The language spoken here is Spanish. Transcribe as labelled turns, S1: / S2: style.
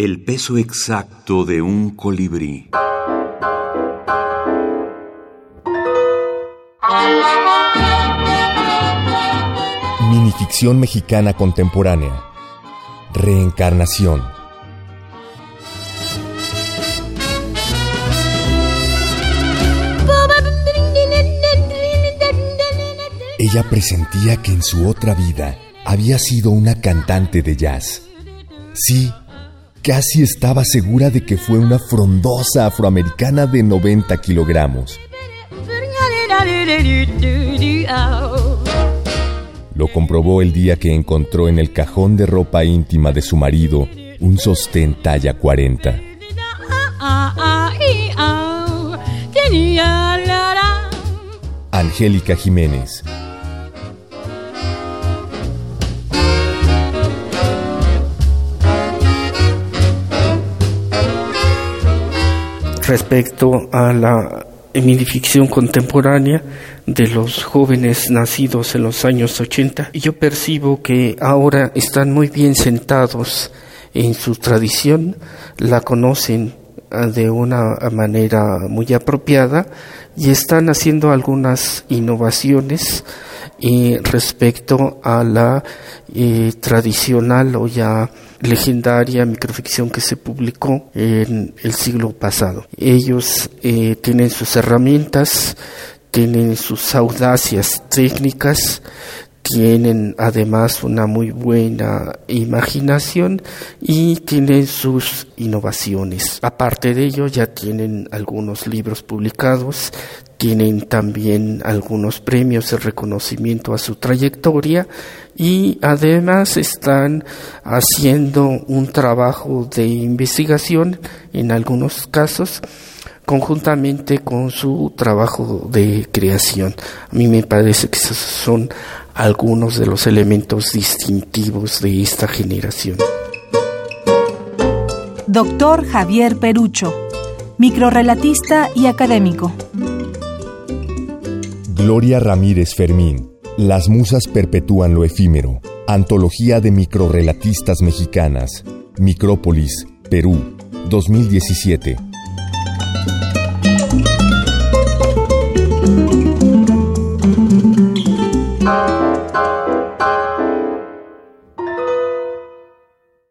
S1: El peso exacto de un colibrí.
S2: Minificción mexicana contemporánea. Reencarnación. Ella presentía que en su otra vida había sido una cantante de jazz. Sí, casi estaba segura de que fue una frondosa afroamericana de 90 kilogramos. Lo comprobó el día que encontró en el cajón de ropa íntima de su marido un sostén talla 40. Angélica Jiménez.
S3: Respecto a la minificción contemporánea de los jóvenes nacidos en los años 80. Yo percibo que ahora están muy bien sentados en su tradición, la conocen ah, de una manera muy apropiada y están haciendo algunas innovaciones eh, respecto a la eh, tradicional o ya legendaria microficción que se publicó en el siglo pasado. Ellos eh, tienen sus herramientas, tienen sus audacias técnicas, tienen además una muy buena imaginación y tienen sus innovaciones. Aparte de ello, ya tienen algunos libros publicados, tienen también algunos premios de reconocimiento a su trayectoria y además están haciendo un trabajo de investigación en algunos casos conjuntamente con su trabajo de creación. A mí me parece que esos son algunos de los elementos distintivos de esta generación.
S4: Doctor Javier Perucho, microrelatista y académico.
S2: Gloria Ramírez Fermín, Las Musas Perpetúan lo Efímero, Antología de Microrelatistas Mexicanas, Micrópolis, Perú, 2017.